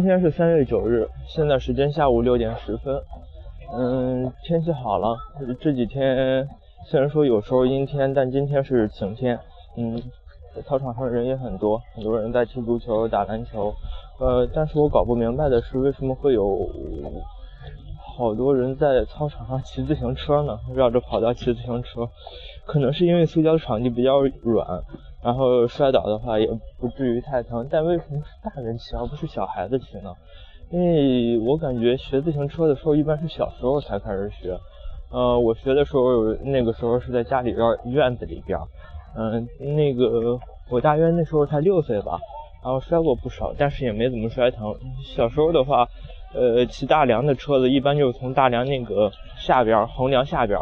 今天是三月九日，现在时间下午六点十分。嗯，天气好了，这几天虽然说有时候阴天，但今天是晴天。嗯，操场上人也很多，很多人在踢足球、打篮球。呃，但是我搞不明白的是，为什么会有好多人在操场上骑自行车呢？绕着跑道骑自行车，可能是因为塑胶场地比较软，然后摔倒的话也不至于太疼。但为什么是大人骑而不是小孩子骑呢？因为我感觉学自行车的时候一般是小时候才开始学，呃，我学的时候那个时候是在家里边院子里边，嗯，那个我大约那时候才六岁吧，然后摔过不少，但是也没怎么摔疼。小时候的话，呃，骑大梁的车子一般就是从大梁那个下边横梁下边，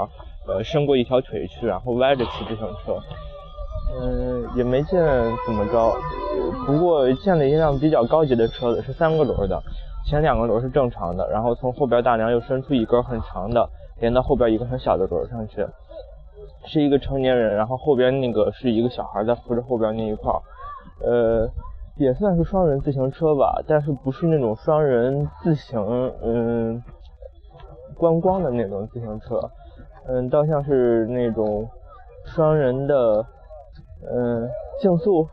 呃，伸过一条腿去，然后歪着骑自行车，嗯，也没见怎么着，不过见了一辆比较高级的车子，是三个轮的。前两个轮是正常的，然后从后边大梁又伸出一根很长的，连到后边一个很小的轮上去，是一个成年人，然后后边那个是一个小孩在扶着后边那一块，呃，也算是双人自行车吧，但是不是那种双人自行，嗯，观光的那种自行车，嗯，倒像是那种双人的，嗯，竞速。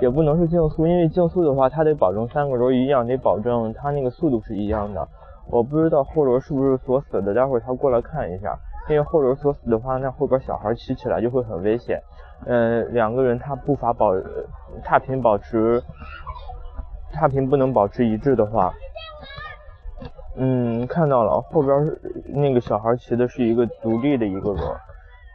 也不能是竞速，因为竞速的话，它得保证三个轮一样，得保证它那个速度是一样的。我不知道后轮是不是锁死的，待会儿他过来看一下。因为后轮锁死的话，那后边小孩骑起来就会很危险。嗯，两个人他步伐保踏频保持踏频不能保持一致的话，嗯，看到了后边那个小孩骑的是一个独立的一个轮，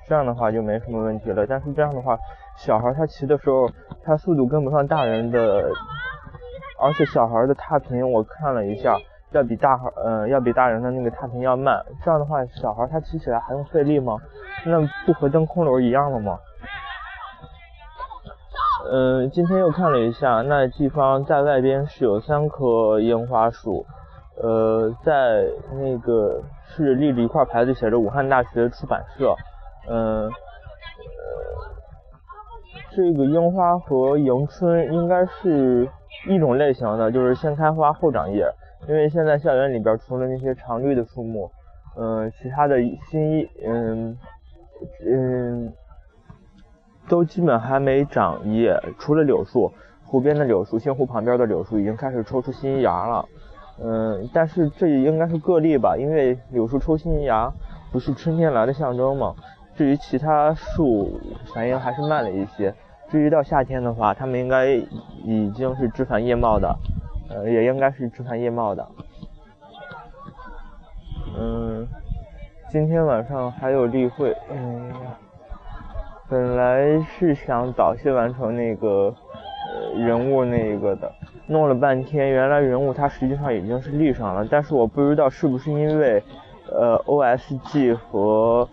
这样的话就没什么问题了。但是这样的话。小孩他骑的时候，他速度跟不上大人的，而且小孩的踏频我看了一下，要比大孩，嗯，要比大人的那个踏频要慢。这样的话，小孩他骑起来还用费力吗？那不和蹬空轮一样了吗？嗯，今天又看了一下，那地方在外边是有三棵樱花树，呃，在那个是立着一块牌子，写着武汉大学出版社，嗯。这个樱花和迎春应该是一种类型的，就是先开花后长叶。因为现在校园里边除了那些常绿的树木，嗯，其他的新嗯嗯都基本还没长叶，除了柳树，湖边的柳树、星湖旁边的柳树已经开始抽出新芽了。嗯，但是这也应该是个例吧，因为柳树抽新芽不是春天来的象征吗？至于其他树，反应还是慢了一些。至于到夏天的话，它们应该已经是枝繁叶茂的，呃，也应该是枝繁叶茂的。嗯，今天晚上还有例会，嗯，本来是想早些完成那个呃人物那个的，弄了半天，原来人物它实际上已经是立上了，但是我不知道是不是因为呃 OSG 和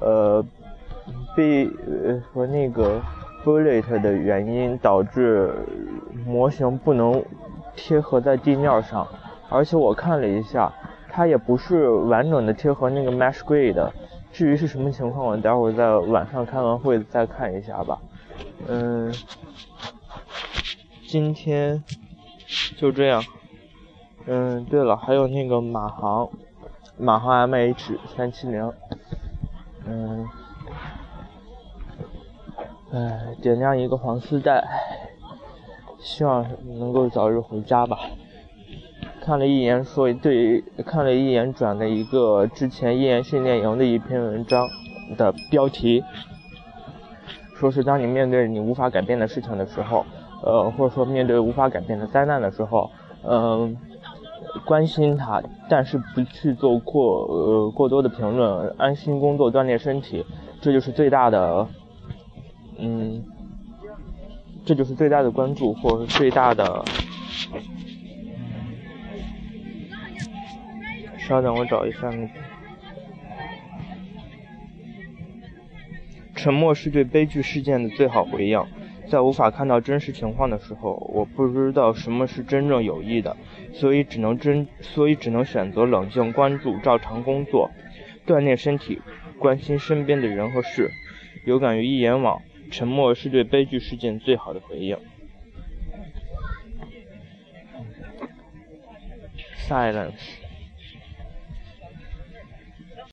呃 B 呃和那个。bullet 的原因导致模型不能贴合在地面上，而且我看了一下，它也不是完整的贴合那个 mesh grid。至于是什么情况，我待会儿在晚上开完会再看一下吧。嗯，今天就这样。嗯，对了，还有那个马航，马航 MH 三七零。嗯。唉，点亮一个黄丝带，希望能够早日回家吧。看了一眼说对，看了一眼转了一个之前一言训练营的一篇文章的标题，说是当你面对你无法改变的事情的时候，呃，或者说面对无法改变的灾难的时候，嗯，关心他，但是不去做过呃过多的评论，安心工作锻炼身体，这就是最大的。嗯，这就是最大的关注，或者最大的。稍等，我找一下。沉默是对悲剧事件的最好回应。在无法看到真实情况的时候，我不知道什么是真正有益的，所以只能真，所以只能选择冷静关注，照常工作，锻炼身体，关心身边的人和事。有感于一眼网。沉默是对悲剧事件最好的回应。silence.